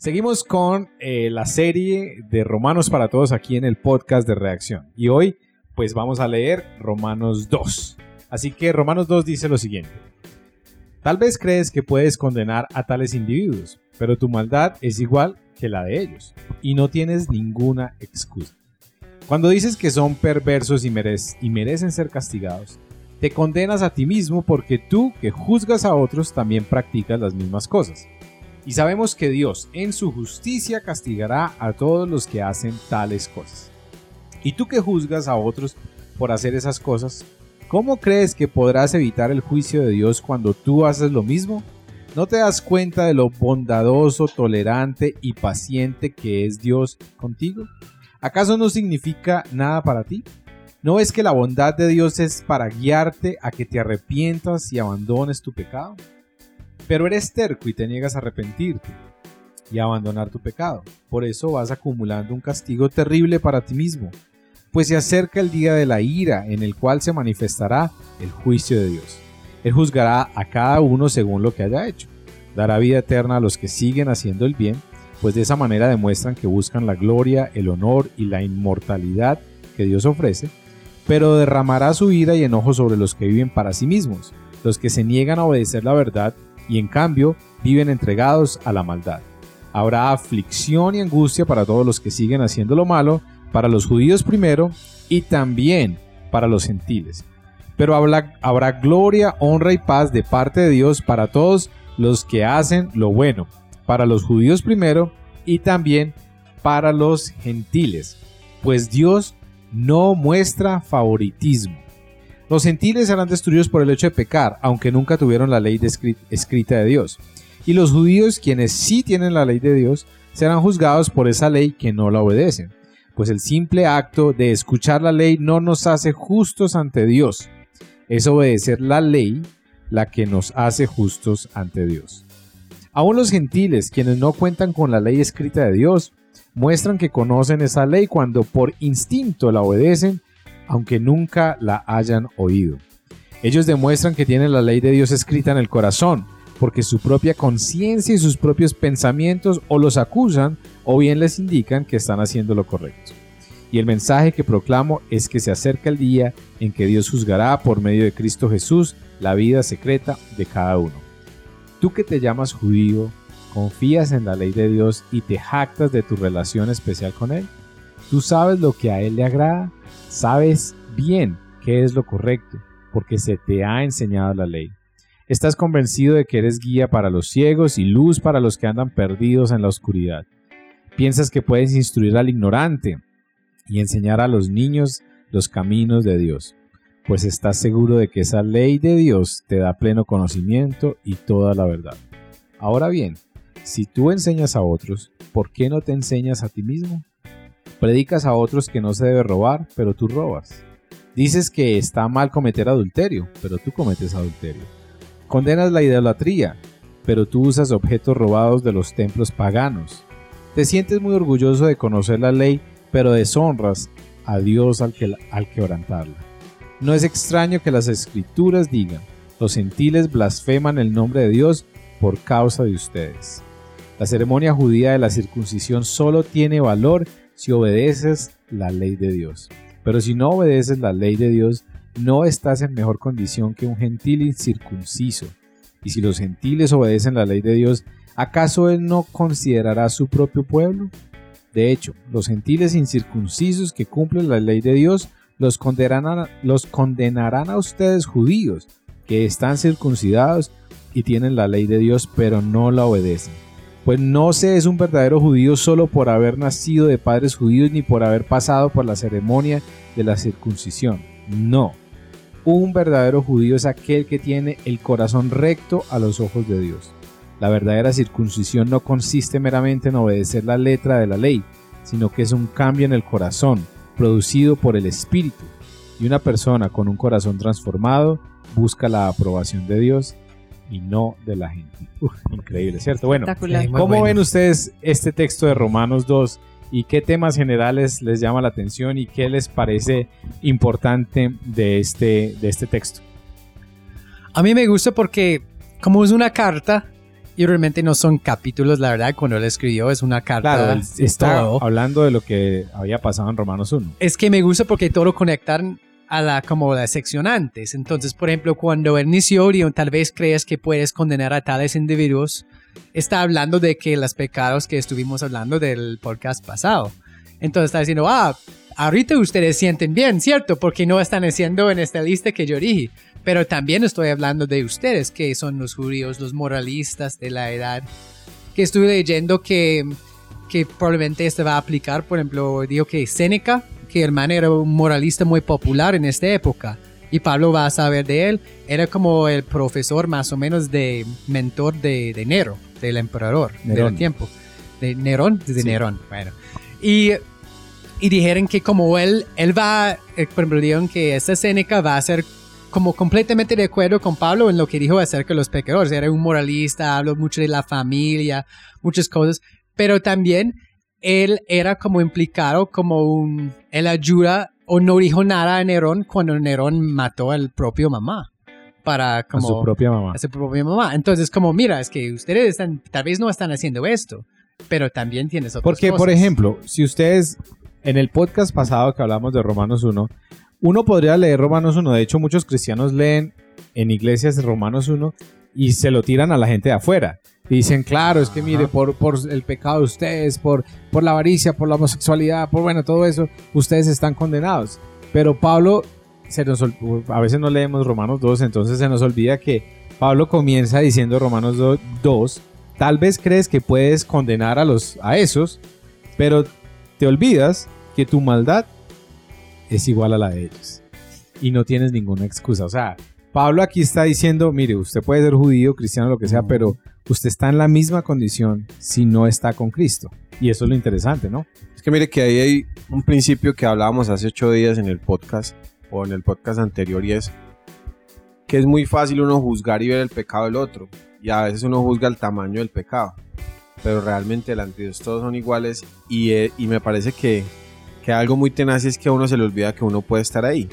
Seguimos con eh, la serie de Romanos para Todos aquí en el podcast de Reacción. Y hoy, pues vamos a leer Romanos 2. Así que Romanos 2 dice lo siguiente. Tal vez crees que puedes condenar a tales individuos, pero tu maldad es igual que la de ellos, y no tienes ninguna excusa. Cuando dices que son perversos y, y merecen ser castigados, te condenas a ti mismo porque tú, que juzgas a otros, también practicas las mismas cosas. Y sabemos que Dios en su justicia castigará a todos los que hacen tales cosas. Y tú que juzgas a otros por hacer esas cosas, ¿cómo crees que podrás evitar el juicio de Dios cuando tú haces lo mismo? ¿No te das cuenta de lo bondadoso, tolerante y paciente que es Dios contigo? ¿Acaso no significa nada para ti? ¿No es que la bondad de Dios es para guiarte a que te arrepientas y abandones tu pecado? Pero eres terco y te niegas a arrepentirte y a abandonar tu pecado. Por eso vas acumulando un castigo terrible para ti mismo, pues se acerca el día de la ira en el cual se manifestará el juicio de Dios. Él juzgará a cada uno según lo que haya hecho. Dará vida eterna a los que siguen haciendo el bien, pues de esa manera demuestran que buscan la gloria, el honor y la inmortalidad que Dios ofrece, pero derramará su ira y enojo sobre los que viven para sí mismos, los que se niegan a obedecer la verdad y en cambio viven entregados a la maldad. Habrá aflicción y angustia para todos los que siguen haciendo lo malo, para los judíos primero y también para los gentiles. Pero habrá, habrá gloria, honra y paz de parte de Dios para todos los que hacen lo bueno, para los judíos primero y también para los gentiles, pues Dios no muestra favoritismo. Los gentiles serán destruidos por el hecho de pecar, aunque nunca tuvieron la ley escrita de Dios. Y los judíos, quienes sí tienen la ley de Dios, serán juzgados por esa ley que no la obedecen. Pues el simple acto de escuchar la ley no nos hace justos ante Dios. Es obedecer la ley la que nos hace justos ante Dios. Aún los gentiles, quienes no cuentan con la ley escrita de Dios, muestran que conocen esa ley cuando por instinto la obedecen aunque nunca la hayan oído. Ellos demuestran que tienen la ley de Dios escrita en el corazón, porque su propia conciencia y sus propios pensamientos o los acusan o bien les indican que están haciendo lo correcto. Y el mensaje que proclamo es que se acerca el día en que Dios juzgará por medio de Cristo Jesús la vida secreta de cada uno. Tú que te llamas judío, confías en la ley de Dios y te jactas de tu relación especial con Él. Tú sabes lo que a Él le agrada Sabes bien qué es lo correcto, porque se te ha enseñado la ley. Estás convencido de que eres guía para los ciegos y luz para los que andan perdidos en la oscuridad. Piensas que puedes instruir al ignorante y enseñar a los niños los caminos de Dios, pues estás seguro de que esa ley de Dios te da pleno conocimiento y toda la verdad. Ahora bien, si tú enseñas a otros, ¿por qué no te enseñas a ti mismo? Predicas a otros que no se debe robar, pero tú robas. Dices que está mal cometer adulterio, pero tú cometes adulterio. Condenas la idolatría, pero tú usas objetos robados de los templos paganos. Te sientes muy orgulloso de conocer la ley, pero deshonras a Dios al, que, al quebrantarla. No es extraño que las escrituras digan, los gentiles blasfeman el nombre de Dios por causa de ustedes. La ceremonia judía de la circuncisión solo tiene valor si obedeces la ley de Dios. Pero si no obedeces la ley de Dios, no estás en mejor condición que un gentil incircunciso. Y si los gentiles obedecen la ley de Dios, ¿acaso Él no considerará su propio pueblo? De hecho, los gentiles incircuncisos que cumplen la ley de Dios los condenarán, los condenarán a ustedes judíos, que están circuncidados y tienen la ley de Dios, pero no la obedecen pues no se es un verdadero judío solo por haber nacido de padres judíos ni por haber pasado por la ceremonia de la circuncisión. No. Un verdadero judío es aquel que tiene el corazón recto a los ojos de Dios. La verdadera circuncisión no consiste meramente en obedecer la letra de la ley, sino que es un cambio en el corazón, producido por el Espíritu. Y una persona con un corazón transformado busca la aprobación de Dios y no de la gente. increíble, ¿cierto? Bueno, ¿cómo ven ustedes este texto de Romanos 2 y qué temas generales les llama la atención y qué les parece importante de este, de este texto? A mí me gusta porque como es una carta Y realmente no son capítulos, la verdad, cuando él escribió es una carta. Claro, está todo. hablando de lo que había pasado en Romanos 1. Es que me gusta porque todo conectan a la como la sección antes. Entonces, por ejemplo, cuando inició, digo, tal vez crees que puedes condenar a tales individuos, está hablando de que los pecados que estuvimos hablando del podcast pasado. Entonces está diciendo, ah, ahorita ustedes sienten bien, ¿cierto? Porque no están haciendo en esta lista que yo dije. Pero también estoy hablando de ustedes, que son los judíos, los moralistas de la edad. Que estuve leyendo que, que probablemente este va a aplicar, por ejemplo, digo que Séneca, que el man era un moralista muy popular en esta época. Y Pablo va a saber de él. Era como el profesor más o menos de mentor de, de Nero, del emperador Nerón. del tiempo. De Nerón, de Sí. Nerón, bueno. Y, y dijeron que como él, él va, eh, por ejemplo, dijeron que esta Séneca va a ser como completamente de acuerdo con Pablo en lo que dijo acerca de los pecadores. Era un moralista, habló mucho de la familia, muchas cosas, pero también él era como implicado como un, él ayuda o no dijo nada a Nerón cuando Nerón mató al propio mamá para A como su propia mamá. a su propia mamá. Entonces como mira, es que ustedes están, tal vez no están haciendo esto, pero también tienes otras Porque, por ejemplo, si ustedes, en el podcast pasado que hablamos de Romanos 1, uno podría leer Romanos 1. De hecho, muchos cristianos leen en iglesias Romanos 1 y se lo tiran a la gente de afuera. Y dicen, claro, es que mire, por, por el pecado de ustedes, por, por la avaricia, por la homosexualidad, por bueno, todo eso, ustedes están condenados. Pero Pablo, se nos, ol- a veces no leemos Romanos 2, entonces se nos olvida que Pablo comienza diciendo Romanos 2, 2, tal vez crees que puedes condenar a, los, a esos, pero te olvidas que tu maldad es igual a la de ellos. Y no tienes ninguna excusa. O sea, Pablo aquí está diciendo, mire, usted puede ser judío, cristiano, lo que sea, pero usted está en la misma condición si no está con Cristo. Y eso es lo interesante, ¿no? Es que mire que ahí hay un principio que hablábamos hace ocho días en el podcast o en el podcast anterior y es que es muy fácil uno juzgar y ver el pecado del otro y a veces uno juzga el tamaño del pecado pero realmente delante de Dios todos son iguales y, eh, y me parece que, que algo muy tenaz es que a uno se le olvida que uno puede estar ahí.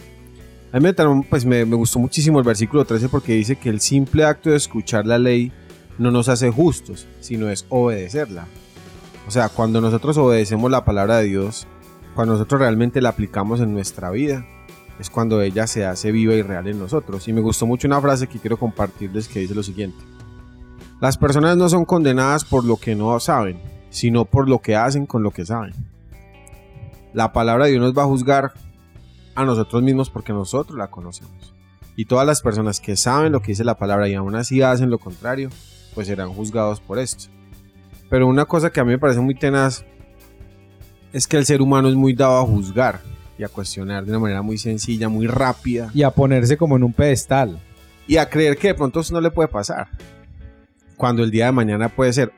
A mí me, pues me, me gustó muchísimo el versículo 13 porque dice que el simple acto de escuchar la ley no nos hace justos, sino es obedecerla. O sea, cuando nosotros obedecemos la palabra de Dios, cuando nosotros realmente la aplicamos en nuestra vida, es cuando ella se hace viva y real en nosotros. Y me gustó mucho una frase que quiero compartirles que dice lo siguiente. Las personas no son condenadas por lo que no saben, sino por lo que hacen con lo que saben. La palabra de Dios nos va a juzgar a nosotros mismos porque nosotros la conocemos. Y todas las personas que saben lo que dice la palabra y aún así hacen lo contrario, pues serán juzgados por esto. Pero una cosa que a mí me parece muy tenaz es que el ser humano es muy dado a juzgar y a cuestionar de una manera muy sencilla, muy rápida Y a ponerse como en un pedestal. y a creer que de pronto eso no le puede pasar. Cuando el día de mañana puede ser.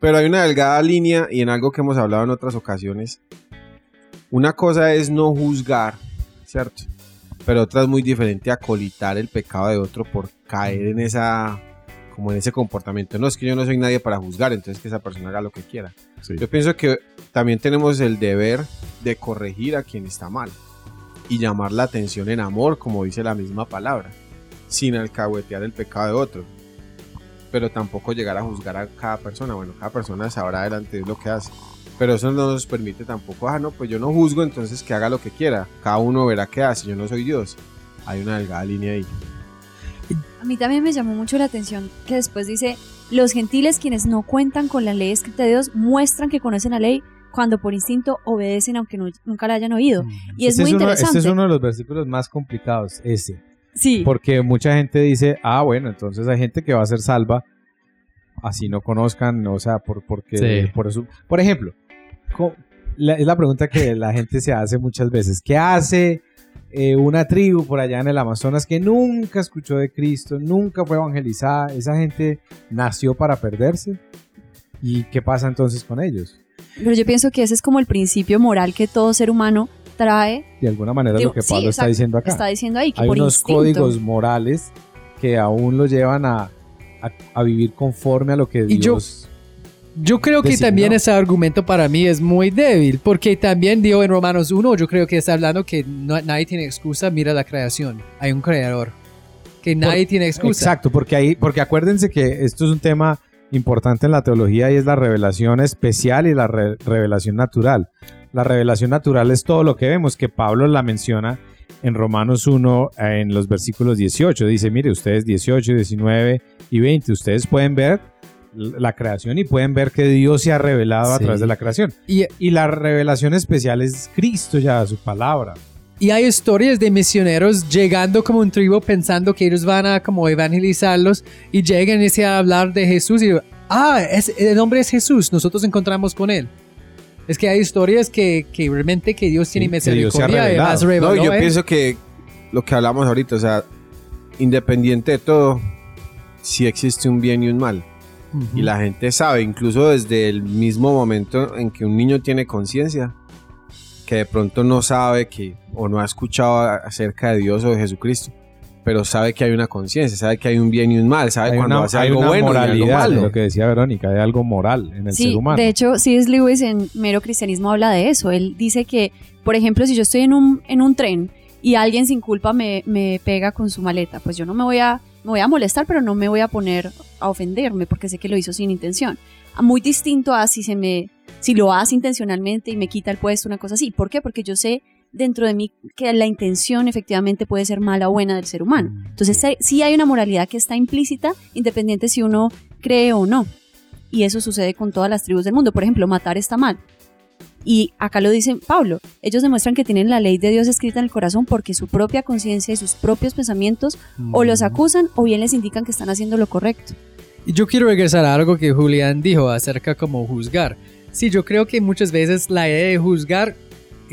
Pero hay una delgada línea y en algo que hemos hablado en otras ocasiones. Una cosa es no juzgar, ¿cierto? Pero otra es muy diferente a colitar el pecado de otro por caer en esa como en ese comportamiento. No es que yo no soy nadie para juzgar, entonces que esa persona haga lo que quiera. Yo pienso que también tenemos el deber de corregir a quien está mal y llamar la atención en amor, como dice la misma palabra, sin alcahuetear el pecado de otro. Pero tampoco llegar a juzgar a cada persona. Bueno, cada persona sabrá delante de lo que hace. Pero eso no nos permite tampoco, ah, no, pues yo no juzgo, entonces que haga lo que quiera. Cada uno verá qué hace, yo no soy Dios. Hay una delgada línea ahí. A mí también me llamó mucho la atención que después dice, los gentiles quienes no cuentan con la ley escrita de Dios muestran que conocen la ley cuando por instinto obedecen aunque no- nunca la hayan oído. Y es Este muy uno- interesante. Este es uno de los versículos más complicados, ese. Sí. Porque mucha gente dice, ah, bueno, entonces hay gente que va a ser salva, así no conozcan, o sea, por, porque, Sí. por eso. Por ejemplo, la- es la pregunta que la gente se hace muchas veces. ¿Qué hace eh, una tribu por allá en el Amazonas que nunca escuchó de Cristo, nunca fue evangelizada? ¿Esa gente nació para perderse? ¿Y qué pasa entonces con ellos? Pero yo pienso que ese es como el principio moral que todo ser humano trae. De alguna manera Digo, lo que sí, Pablo está exacto, diciendo acá. Está diciendo ahí que hay por unos instinto. códigos morales que aún lo llevan a, a- a vivir conforme a lo que Y yo- Dios... Yo creo que también ese argumento para mí es muy débil, porque también dio en Romanos 1, yo creo que está hablando que no- nadie tiene excusa, mira la creación, hay un creador, que nadie tiene excusa. Exacto, porque ahí, porque acuérdense que esto es un tema importante en la teología y es la revelación especial y la re- revelación natural. La revelación natural es todo lo que vemos, que Pablo la menciona en Romanos 1 eh, en los versículos 18. Dice, mire, ustedes 18, 19 y 20, ustedes pueden ver la creación y pueden ver que Dios se ha revelado a Sí. través de la creación. Y, Y la revelación especial es Cristo ya, su palabra. y hay historias de misioneros llegando como un tribu pensando que ellos van a como evangelizarlos y llegan y se a hablar de Jesús y ah, es, el nombre es Jesús, nosotros encontramos con él. Es que hay historias que, que realmente que Dios tiene Sí, misericordia y revelado. más No, reveló yo él. pienso que lo que hablamos ahorita, o sea, independiente de todo, sí existe un bien y un mal. Y la gente sabe, incluso desde el mismo momento en que un niño tiene conciencia, que de pronto no sabe que o no ha escuchado a- acerca de Dios o de Jesucristo, pero sabe que hay una conciencia, sabe que hay un bien y un mal, sabe Hay cuando una, hace hay algo una bueno y algo moralidad, malo. lo que decía Verónica, hay algo moral en el Sí, ser humano. de hecho, C.S. Lewis en Mero Cristianismo habla de eso. Él dice que, por ejemplo, si yo estoy en un, en un tren y alguien sin culpa me, me pega con su maleta, pues yo no me voy a me voy a molestar, pero no me voy a poner a ofenderme porque sé que lo hizo sin intención. Muy distinto a si se me si lo hace intencionalmente y me quita el puesto, una cosa así. ¿Por qué? Porque yo sé dentro de mí que la intención efectivamente puede ser mala o buena del ser humano. Entonces sí- sí hay una moralidad que está implícita, independiente si uno cree o no. Y eso sucede con todas las tribus del mundo. Por ejemplo, matar está mal. Y acá lo dice Pablo. Ellos demuestran que tienen la ley de Dios escrita en el corazón porque su propia conciencia y sus propios pensamientos o los acusan o bien les indican que están haciendo lo correcto. Y yo quiero regresar a algo que Julián dijo acerca como juzgar. Sí, yo creo que muchas veces la idea de juzgar,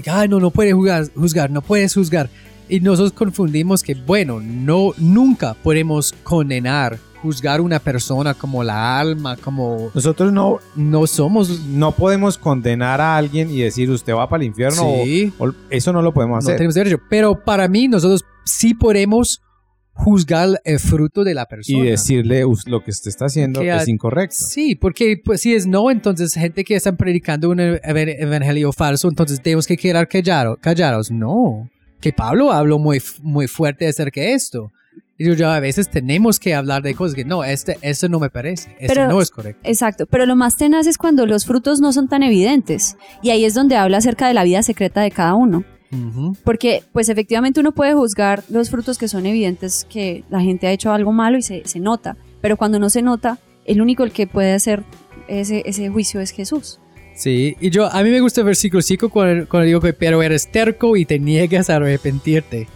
ah, no, no puedes juzgar, juzgar, no puedes juzgar. Y nosotros confundimos que, bueno, no, nunca podemos condenar, juzgar una persona como la alma, como Nosotros no, no somos... no podemos condenar a alguien y decir usted va para el infierno. Sí. o- o- eso no lo podemos no hacer. tenemos derecho. Pero para mí, nosotros sí podemos juzgar el fruto de la persona. y decirle "Us- lo que usted está haciendo Que es incorrecto. Sí, porque pues, si es no, entonces gente que están predicando un ev- evangelio falso, entonces tenemos que quedar callado- callados. No, que Pablo habló muy, muy fuerte acerca de esto. Yo ya a veces tenemos que hablar de cosas que no, este, esto no me parece, esto Pero- no es correcto. Exacto, pero lo más tenaz es cuando los frutos no son tan evidentes. Y ahí es donde habla acerca de la vida secreta de cada uno. Porque, pues efectivamente uno puede juzgar los frutos que son evidentes que la gente ha hecho algo malo y se, se nota. Pero cuando no se nota, el único el que puede hacer ese, ese juicio es Jesús. Sí, y yo, a mí me gusta el versículo 5 cuando, cuando digo que, pero eres terco y te niegas a arrepentirte.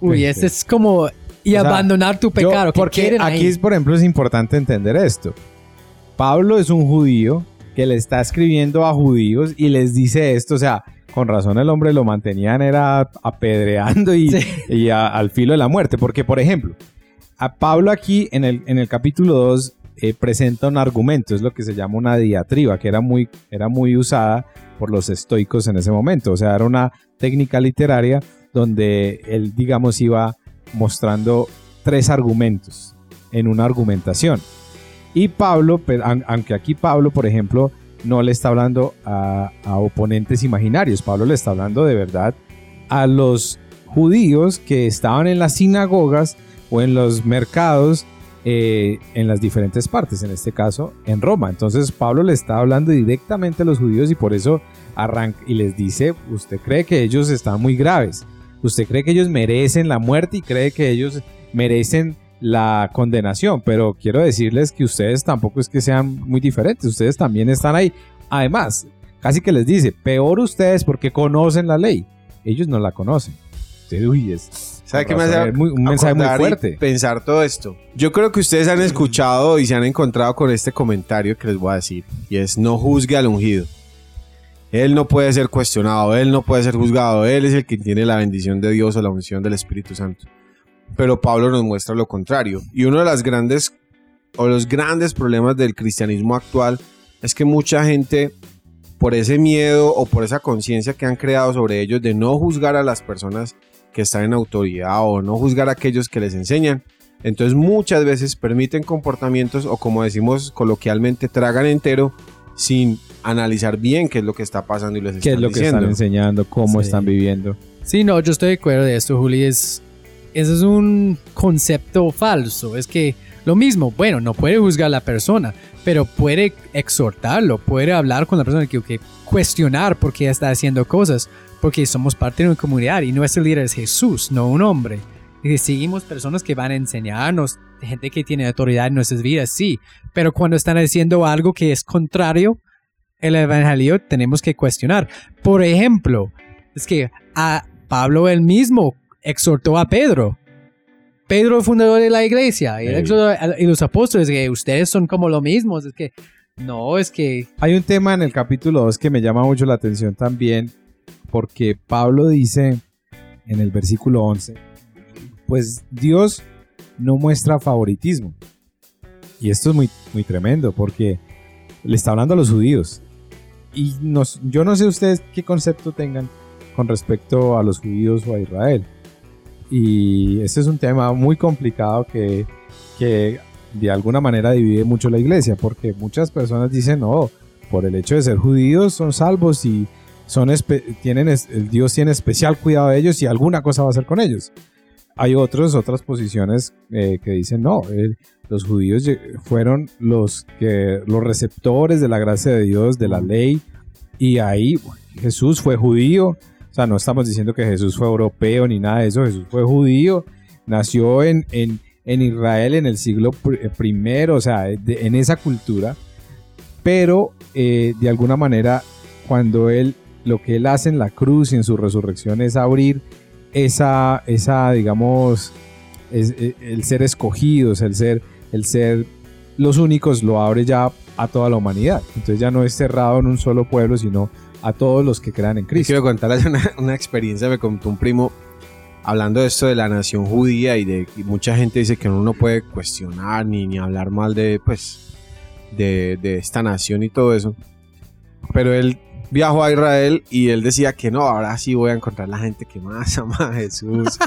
Uy, Sí, este sí. es como, y O sea, abandonar tu pecado. que porque aquí, ahí. es, por ejemplo, es importante entender esto. Pablo es un judío que le está escribiendo a judíos y les dice esto, o sea, con razón el hombre lo mantenían era apedreando y, Sí. y a- al filo de la muerte, porque por ejemplo, a Pablo aquí en el, en el capítulo 2 eh, presenta un argumento, es lo que se llama una diatriba, que era muy, era muy usada por los estoicos en ese momento, o sea, era una técnica literaria donde él, digamos, iba mostrando tres argumentos en una argumentación. Y Pablo, aun- aunque aquí Pablo, por ejemplo, no le está hablando a, a oponentes imaginarios, Pablo le está hablando de verdad a los judíos que estaban en las sinagogas o en los mercados eh, en las diferentes partes, en este caso en Roma. Entonces Pablo le está hablando directamente a los judíos y por eso arranca y les dice, usted cree que ellos están muy graves, usted cree que ellos merecen la muerte y cree que ellos merecen la condenación, pero quiero decirles que ustedes tampoco es que sean muy diferentes, ustedes también están ahí. Además, casi que les dice, peor ustedes porque conocen la ley, ellos no la conocen. Usted, uy, es, ¿Sabe qué me hace muy- un mensaje muy fuerte. Pensar todo esto. Yo creo que ustedes han escuchado y se han encontrado con este comentario que les voy a decir. Y es no juzgue al ungido. Él no puede ser cuestionado, él no puede ser juzgado, él es el que tiene la bendición de Dios o la unción del Espíritu Santo. Pero Pablo nos muestra lo contrario. Y uno de las grandes o los grandes problemas del cristianismo actual es que mucha gente por ese miedo o por esa conciencia que han creado sobre ellos de no juzgar a las personas que están en autoridad o no juzgar a aquellos que les enseñan. Entonces muchas veces permiten comportamientos o como decimos coloquialmente tragan entero sin analizar bien qué es lo que está pasando y les ¿Qué es lo que diciendo. están enseñando? ¿Cómo Sí. están viviendo? Sí, no, yo estoy de acuerdo de esto, Juli. Es, eso es un concepto falso. Es que lo mismo, bueno, no puede juzgar a la persona, pero puede exhortarlo, puede hablar con la persona que, que cuestionar por qué está haciendo cosas, porque somos parte de una comunidad y nuestro líder es Jesús, no un hombre. Y seguimos personas que van a enseñarnos, gente que tiene autoridad en nuestras vidas, sí, pero cuando están haciendo algo que es contrario el evangelio, tenemos que cuestionar. Por ejemplo, es que a Pablo él mismo exhortó a Pedro. Pedro, el fundador de la iglesia, a- y los apóstoles, que ustedes son como lo mismo. Es que, no, es que Hay un tema en el capítulo 2 que me llama mucho la atención también, porque Pablo dice en el versículo 11, pues Dios no muestra favoritismo. Y esto es muy, muy tremendo, porque le está hablando a los judíos. Y nos, yo no sé ustedes qué concepto tengan con respecto a los judíos o a Israel. Y este es un tema muy complicado que, que de alguna manera divide mucho la iglesia, porque muchas personas dicen, no, por el hecho de ser judíos son salvos y son tienen el Dios tiene especial cuidado de ellos y alguna cosa va a hacer con ellos. Hay otros, otras posiciones eh, que dicen, no, eh, los judíos fueron los, que, los receptores de la gracia de Dios, de la ley, y ahí Jesús fue judío, o sea, no estamos diciendo que Jesús fue europeo ni nada de eso, Jesús fue judío, nació en, en, en Israel en el siglo pr- primero, o sea, en esa cultura, pero eh, de alguna manera cuando él, lo que él hace en la cruz y en su resurrección es abrir esa, esa digamos, eh, el ser escogidos, el ser, el ser los únicos, lo abre ya a toda la humanidad. Entonces ya no es cerrado en un solo pueblo, sino a todos los que crean en Cristo. quiero contarles una, una experiencia, me contó un primo hablando de esto de la nación judía y de y mucha gente dice que uno no puede cuestionar ni, ni hablar mal de pues de, de esta nación y todo eso. Pero él viajó a Israel y él decía que no, ahora sí voy a encontrar la gente que más ama a Jesús,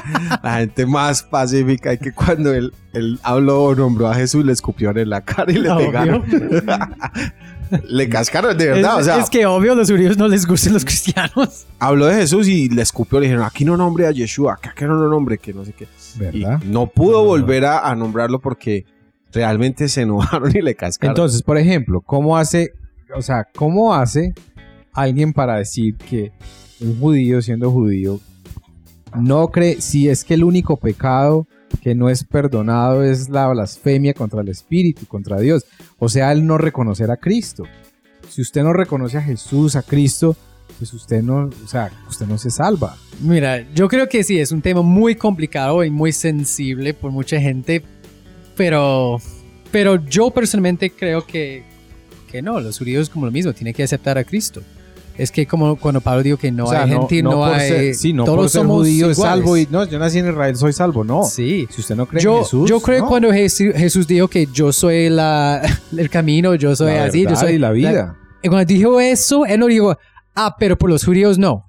la gente más pacífica y que cuando él, él habló o nombró a Jesús le escupieron en la cara y le Obvio. pegaron. le cascaron de verdad, es, o sea, es que obvio los judíos no les gustan los cristianos. habló de Jesús y le escupió, le dijeron, aquí no nombre a Yeshua, acá que no lo nombre, que no sé qué. Y ¿Verdad? no pudo No. volver a, a nombrarlo porque realmente se enojaron y le cascaron. Entonces, por ejemplo, ¿cómo hace, o sea, cómo hace alguien para decir que un judío siendo judío no cree, si es que el único pecado que no es perdonado es la blasfemia contra el Espíritu, contra Dios, o sea, el no reconocer a Cristo. Si usted no reconoce a Jesús, a Cristo, pues usted no, o sea, usted no se salva. Mira, yo creo que sí, es un tema muy complicado y muy sensible por mucha gente, pero, pero yo personalmente creo que, que no, los judíos como lo mismo, tienen que aceptar a Cristo. Es que como cuando Pablo dijo que no O sea, hay gentil, no, por hay... ser, sí, no todos por ser somos judío es salvo y no, yo nací en Israel, soy salvo, no. Sí. Si usted no cree en Yo, Jesús, yo creo no. que cuando Jesús, Jesús dijo que yo soy la, el camino, yo soy La así, yo soy y la vida. y cuando dijo eso, él no dijo, ah, pero por los judíos no.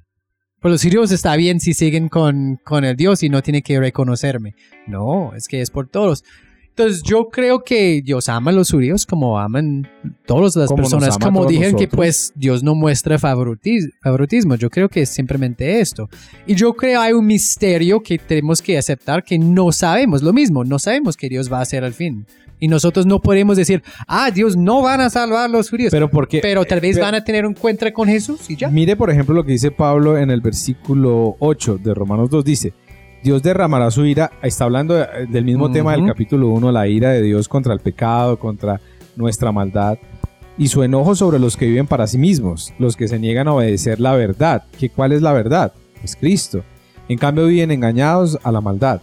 Por los judíos está bien si siguen con, con el Dios y no tiene que reconocerme. No, es que es por todos. Entonces yo creo que Dios ama a los judíos como aman todas las Como personas. Como todos dijeron que nosotros. pues Dios no muestra favoritis- favoritismo. Yo creo que es simplemente esto. Y yo creo hay un misterio que tenemos que aceptar que no sabemos lo mismo. No sabemos qué Dios va a hacer al fin. Y nosotros no podemos decir, ah, Dios no van a salvar a los judíos. Pero porque Pero tal vez pero- van a tener un encuentro con Jesús y ya. Mire, por ejemplo, lo que dice Pablo en el versículo 8 de Romanos 2. Dice, Dios derramará su ira. Está hablando de- del mismo tema del capítulo 1, la ira de Dios contra el pecado, contra nuestra maldad. Y su enojo sobre los que viven para sí mismos, los que se niegan a obedecer la verdad. ¿Que ¿Cuál es la verdad? Pues Cristo. En cambio viven engañados a la maldad.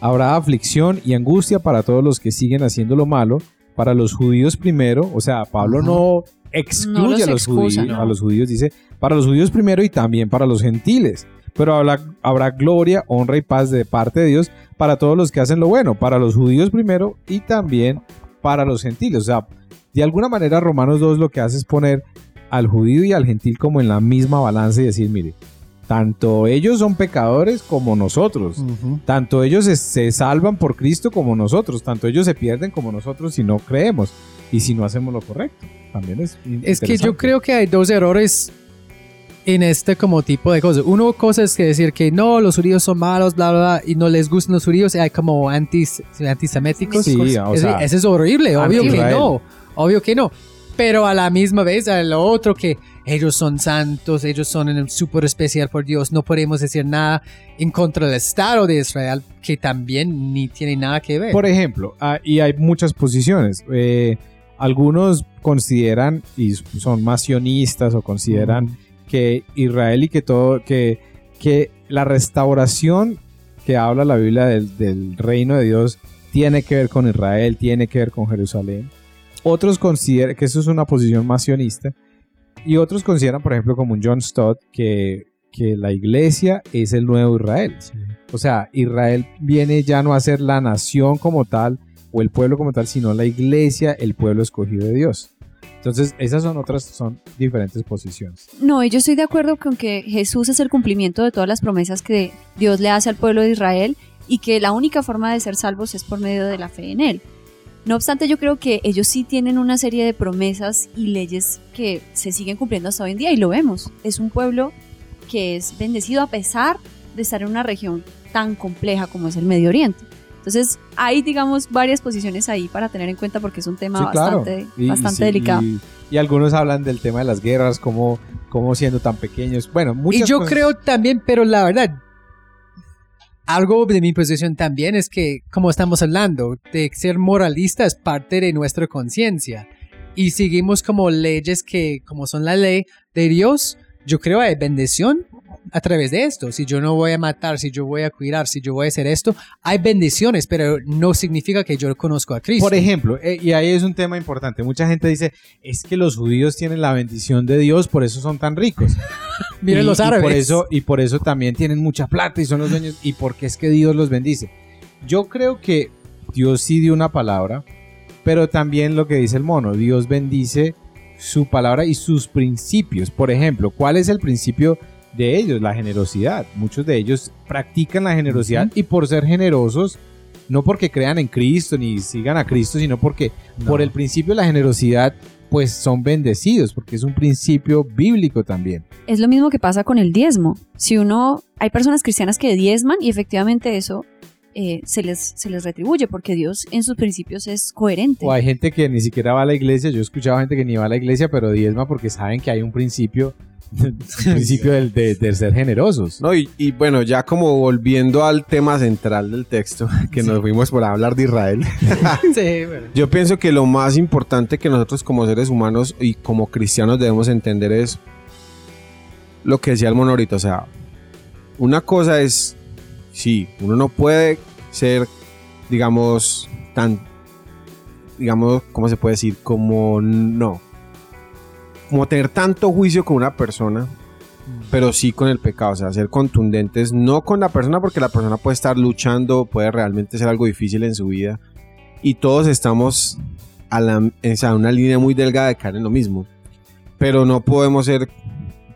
Habrá aflicción y angustia para todos los que siguen haciendo lo malo, para los judíos primero, o sea, Pablo no excluye No los a, los excusa, judíos, no. a los judíos, dice, para los judíos primero y también para los gentiles. Pero habrá, habrá gloria, honra y paz de parte de Dios para todos los que hacen lo bueno, para los judíos primero y también para los gentiles. O sea, de alguna manera Romanos 2 lo que hace es poner al judío y al gentil como en la misma balanza y decir, mire, tanto ellos son pecadores como nosotros. Tanto ellos se, se salvan por Cristo como nosotros, tanto ellos se pierden como nosotros si no creemos y si no hacemos lo correcto. También es Es que yo creo que hay dos errores en este como tipo de cosas. Uno cosa es que decir que no, los judíos son malos, bla, bla, bla, y no les gustan los judíos, y hay como antis, antiseméticos. Sí, o sea, ese es horrible, obvio que no, obvio que no. Pero a la misma vez, a lo otro que ellos son santos, ellos son súper especial por Dios, no podemos decir nada en contra del Estado de Israel, que también ni tiene nada que ver. Por ejemplo, ah, y hay muchas posiciones. eh, algunos consideran y son más sionistas o consideran que Israel y que todo, que, que la restauración que habla la Biblia del, del reino de Dios tiene que ver con Israel, tiene que ver con Jerusalén. Otros consideran que eso es una posición más sionista. Y otros consideran, por ejemplo, como un John Stott, que, que la iglesia es el nuevo Israel. O sea, Israel viene ya no a ser la nación como tal o el pueblo como tal, sino la iglesia, el pueblo escogido de Dios. Entonces, esas son otras, son diferentes posiciones. No, yo estoy de acuerdo con que Jesús es el cumplimiento de todas las promesas que Dios le hace al pueblo de Israel y que la única forma de ser salvos es por medio de la fe en Él. No obstante, yo creo que ellos sí tienen una serie de promesas y leyes que se siguen cumpliendo hasta hoy en día y lo vemos. Es un pueblo que es bendecido a pesar de estar en una región tan compleja como es el Medio Oriente. Entonces, hay, digamos, varias posiciones ahí para tener en cuenta porque es un tema Sí, claro. bastante, Y- y bastante sí, delicado. Y, y algunos hablan del tema de las guerras, como, como siendo tan pequeños. Bueno, muchas Y yo cosas. creo también, pero la verdad, algo de mi posición también es que, como estamos hablando, de ser moralista es parte de nuestra conciencia. Y seguimos como leyes que, como son la ley de Dios, yo creo hay bendición a través de esto. Si yo no voy a matar, si yo voy a cuidar, si yo voy a hacer esto, hay bendiciones, pero no significa que yo conozco a Cristo. Por ejemplo, eh, y ahí es un tema importante. Mucha gente dice, es que los judíos tienen la bendición de Dios, por eso son tan ricos. Miren Y- los y árabes. por eso, y por eso también tienen mucha plata y son los dueños. ¿Y por qué es que Dios los bendice? Yo creo que Dios sí dio una palabra, pero también lo que dice el mono, Dios bendice su palabra y sus principios. Por ejemplo, ¿cuál es el principio de ellos? La generosidad. Muchos de ellos practican la generosidad y por ser generosos, no porque crean en Cristo ni sigan a Cristo, sino porque No. por el principio de la generosidad, pues son bendecidos, porque es un principio bíblico también. es lo mismo que pasa con el diezmo. Si uno, hay personas cristianas que diezman y efectivamente eso eh, se, les, se les retribuye porque Dios en sus principios es coherente. O hay gente que ni siquiera va a la iglesia. Yo he escuchado gente que ni va a la iglesia, pero diezma porque saben que hay un principio, un principio del- de, de ser generosos. No, y, y bueno, ya como volviendo al tema central del texto, que nos fuimos por hablar de Israel, Sí, bueno. yo pienso que lo más importante que nosotros como seres humanos y como cristianos debemos entender es lo que decía el mono ahorita, o sea, una cosa es, sí, uno no puede ser, digamos, tan, digamos, ¿cómo se puede decir? Como no. Como tener tanto juicio con una persona, pero sí con el pecado, o sea, ser contundentes, no con la persona porque la persona puede estar luchando, puede realmente ser algo difícil en su vida, y todos estamos a, la, sea, una línea muy delgada de caer en lo mismo, pero no podemos ser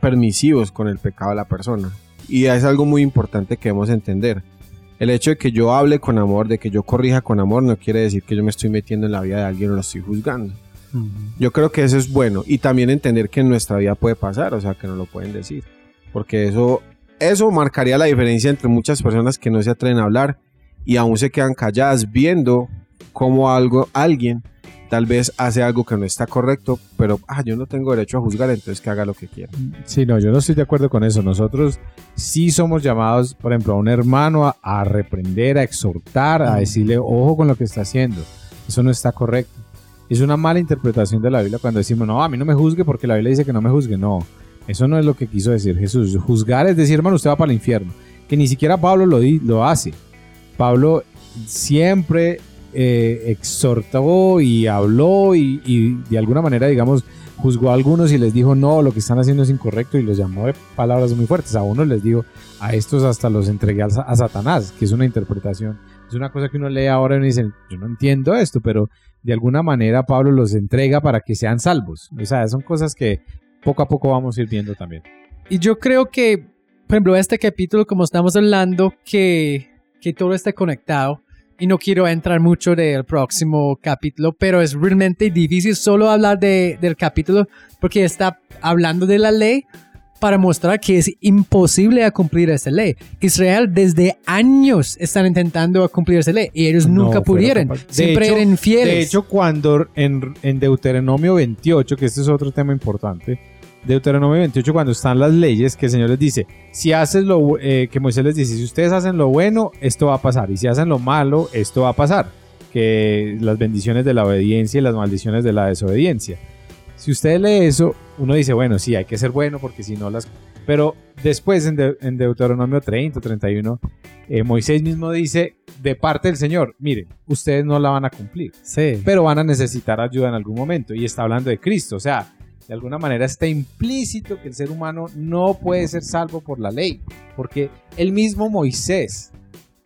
permisivos con el pecado de la persona, y es algo muy importante que debemos entender. El hecho de que yo hable con amor, de que yo corrija con amor, no quiere decir que yo me estoy metiendo en la vida de alguien o lo estoy juzgando. Yo creo que eso es bueno y también entender que en nuestra vida puede pasar, o sea, que no lo pueden decir, porque eso eso marcaría la diferencia entre muchas personas que no se atreven a hablar y aún se quedan calladas viendo cómo algo alguien tal vez hace algo que no está correcto, pero ah, yo no tengo derecho a juzgar, entonces que haga lo que quiera. Sí, no, yo no estoy de acuerdo con eso. Nosotros sí somos llamados, por ejemplo, a un hermano a, a reprender, a exhortar, a decirle, ojo con lo que está haciendo. Eso no está correcto. Es una mala interpretación de la Biblia cuando decimos, no, a mí no me juzgue porque la Biblia dice que no me juzgue. No, eso no es lo que quiso decir Jesús. Juzgar es decir, hermano, usted va para el infierno. Que ni siquiera Pablo lo, lo hace. Pablo siempre eh, exhortó y habló y, y de alguna manera, digamos, juzgó a algunos y les dijo, no, lo que están haciendo es incorrecto y los llamó de palabras muy fuertes. A unos les dijo, a estos hasta los entregué a, Satanás, que es una interpretación. Es una cosa que uno lee ahora y uno dice, yo no entiendo esto, pero de alguna manera Pablo los entrega para que sean salvos. O sea, son cosas que poco a poco vamos a ir viendo también. Y yo creo que, por ejemplo, este capítulo, como estamos hablando, que, que todo está conectado. Y no quiero entrar mucho del próximo capítulo, pero es realmente difícil solo hablar de, del capítulo porque está hablando de la ley, para mostrar que es imposible cumplir esa ley. Israel desde años están intentando cumplir esa ley y ellos No nunca fueron pudieron. Siempre hecho- eran fieles. De hecho, cuando en, en Deuteronomio 28, que este es otro tema importante, Deuteronomio 28, cuando están las leyes, que el Señor les dice, si haces lo, eh, que Moisés les dice, si ustedes hacen lo bueno, esto va a pasar, y si hacen lo malo, esto va a pasar, que las bendiciones de la obediencia y las maldiciones de la desobediencia. Si usted lee eso, uno dice, bueno, sí, hay que ser bueno, porque si no las... Pero después en, De- en Deuteronomio 30, 31, eh, Moisés mismo dice, de parte del Señor, miren, ustedes no la van a cumplir sí. pero van a necesitar ayuda en algún momento. Y está hablando de Cristo, o sea, de alguna manera está implícito que el ser humano no puede ser salvo por la ley, porque el mismo Moisés,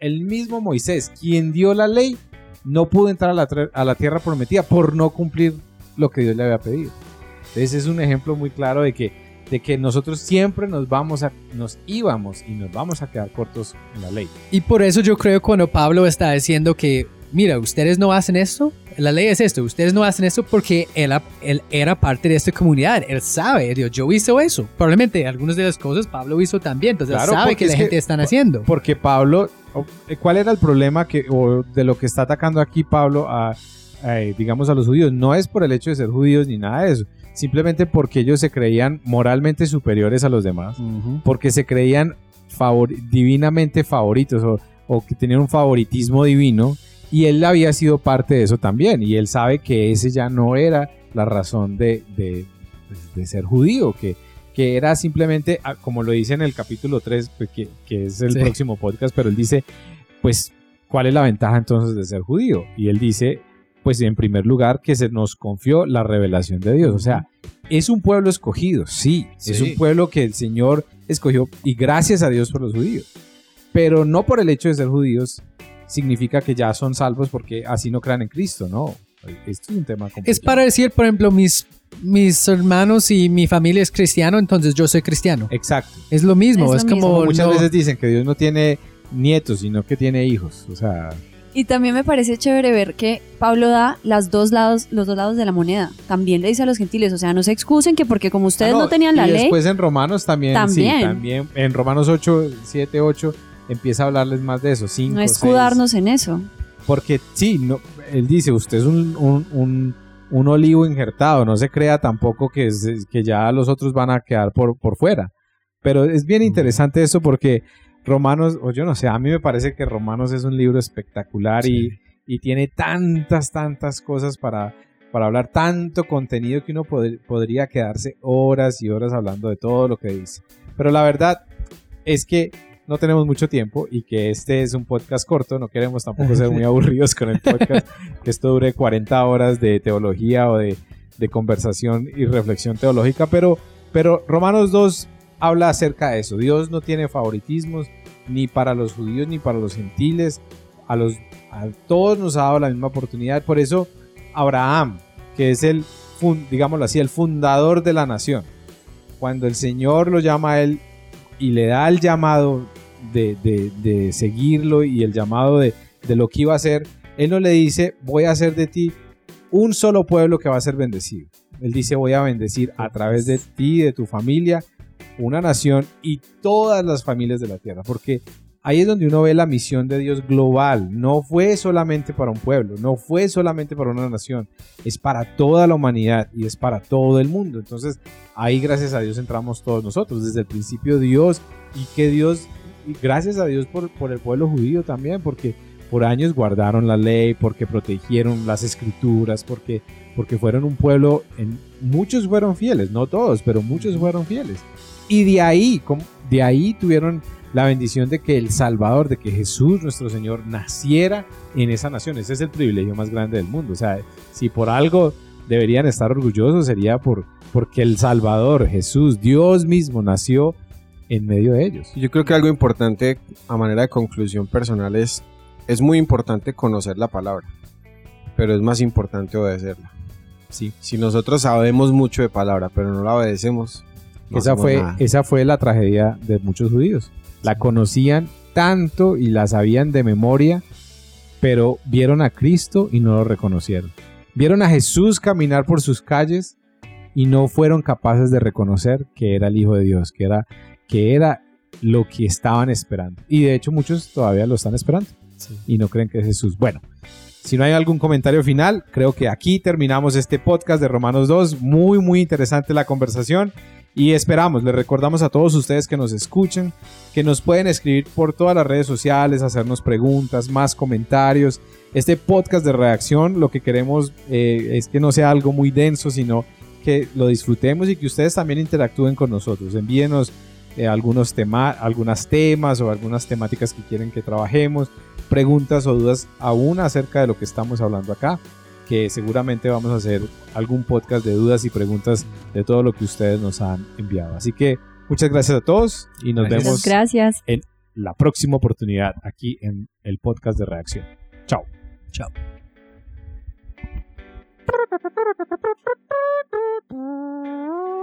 el mismo Moisés, quien dio la ley, no pudo entrar a la, tierra prometida por no cumplir lo que Dios le había pedido. Entonces es un ejemplo muy claro de que, de que nosotros siempre nos vamos nos íbamos y nos vamos a quedar cortos en la ley. Y por eso yo creo cuando Pablo está diciendo que, mira, ustedes no hacen esto, la ley es esto, ustedes no hacen esto porque él, él era parte de esta comunidad, él sabe, yo hice eso. Probablemente algunas de las cosas Pablo hizo también, entonces Claro, él sabe que es la que- gente están haciendo. Porque Pablo, o- eh, ¿cuál era el problema que, o de lo que está atacando aquí Pablo a, a, eh, digamos, a los judíos? No es por el hecho de ser judíos ni nada de eso, simplemente porque ellos se creían moralmente superiores a los demás, porque se creían favor- divinamente favoritos o, o que tenían un favoritismo divino y él había sido parte de eso también y él sabe que ese ya no era la razón de, de, pues, de ser judío, que, que era simplemente, ah, como lo dice en el capítulo 3, pues, que, que es el Sí. próximo podcast, pero él dice, pues, ¿cuál es la ventaja entonces de ser judío? Y él dice, pues en primer lugar, que se nos confió la revelación de Dios. O sea, es un pueblo escogido, sí, es Sí. un pueblo que el Señor escogió y gracias a Dios por los judíos. Pero no por el hecho de ser judíos significa que ya son salvos porque así no crean en Cristo, no. Esto es un tema complicado. Es para decir, por ejemplo, mis, mis hermanos y mi familia es cristiano, entonces yo soy cristiano. Exacto. Es lo mismo, Es es, lo como... Como muchas no- veces dicen que Dios no tiene nietos, sino que tiene hijos. O sea, Y también me parece chévere ver que Pablo da las dos lados, los dos lados de la moneda. También le dice a los gentiles, o sea, no se excusen que porque como ustedes Ah, no, tenían la y ley, después en Romanos también, También. sí, también en Romanos 8, 7, 8 empieza a hablarles más de eso. 5, no escudarnos en eso. Porque sí, no, él dice, usted es un, un, un- un olivo injertado, no se crea tampoco que, es- que ya los otros van a quedar por, por fuera. Pero es bien interesante eso porque Romanos, o yo no sé, a mí me parece que Romanos es un libro espectacular y, y tiene tantas, tantas cosas para, para hablar, tanto contenido que uno pod- podría quedarse horas y horas hablando de todo lo que dice. Pero la verdad es que no tenemos mucho tiempo y que este es un podcast corto, no queremos tampoco ser muy aburridos con el podcast, que esto dure 40 horas de teología o de, de conversación y reflexión teológica, pero, pero Romanos 2 habla acerca de eso. Dios no tiene favoritismos ni para los judíos ni para los gentiles. A, los, a todos nos ha dado la misma oportunidad. Por eso Abraham, que es el, digámoslo así, el fundador de la nación, cuando el Señor lo llama a él y le da el llamado de, de- seguirlo y el llamado de, de lo que iba a hacer, él no le dice, voy a hacer de ti un solo pueblo que va a ser bendecido. Él dice, voy a bendecir a través de ti, de tu familia, una nación y todas las familias de la tierra. Porque ahí es donde uno ve la misión de Dios global. No fue solamente para un pueblo, no fue solamente para una nación, es para toda la humanidad y es para todo el mundo. Entonces ahí gracias a Dios entramos todos nosotros. Desde el principio Dios y que Dios, y gracias a Dios por, por el pueblo judío también, porque por años guardaron la ley, porque protegieron las escrituras, porque, porque fueron un pueblo, en, muchos fueron fieles, no todos, pero muchos fueron fieles. Y de ahí, de ahí tuvieron la bendición de que el Salvador, de que Jesús, nuestro Señor, naciera en esa nación. Ese es el privilegio más grande del mundo. O sea, si por algo deberían estar orgullosos sería por, porque el Salvador, Jesús, Dios mismo, nació en medio de ellos. Yo creo que algo importante a manera de conclusión personal es, es muy importante conocer la palabra, pero es más importante obedecerla. Sí. Si nosotros sabemos mucho de palabra, pero no la obedecemos, no esa, fue, nada. esa fue la tragedia de muchos judíos. La conocían tanto y la sabían de memoria, pero vieron a Cristo y no lo reconocieron. Vieron a Jesús caminar por sus calles, y no fueron capaces de reconocer que era el Hijo de Dios, que era, que era lo que estaban esperando. Y de hecho muchos todavía lo están esperando y no creen que es Jesús. Bueno, si no hay algún comentario final, creo que aquí terminamos este podcast de Romanos 2. Muy, muy interesante la conversación. Y esperamos, les recordamos a todos ustedes que nos escuchen, que nos pueden escribir por todas las redes sociales, hacernos preguntas, más comentarios. Este podcast de reacción, lo que queremos eh, es que no sea algo muy denso, sino que lo disfrutemos y que ustedes también interactúen con nosotros. Envíenos eh, algunos temas, algunas temas o algunas temáticas que quieren que trabajemos, preguntas o dudas aún acerca de lo que estamos hablando acá que seguramente vamos a hacer algún podcast de dudas y preguntas de todo lo que ustedes nos han enviado. Así que muchas gracias a todos y nos Gracias. vemos Gracias. en la próxima oportunidad aquí en el podcast de reacción. Chao. Chao. Thank you.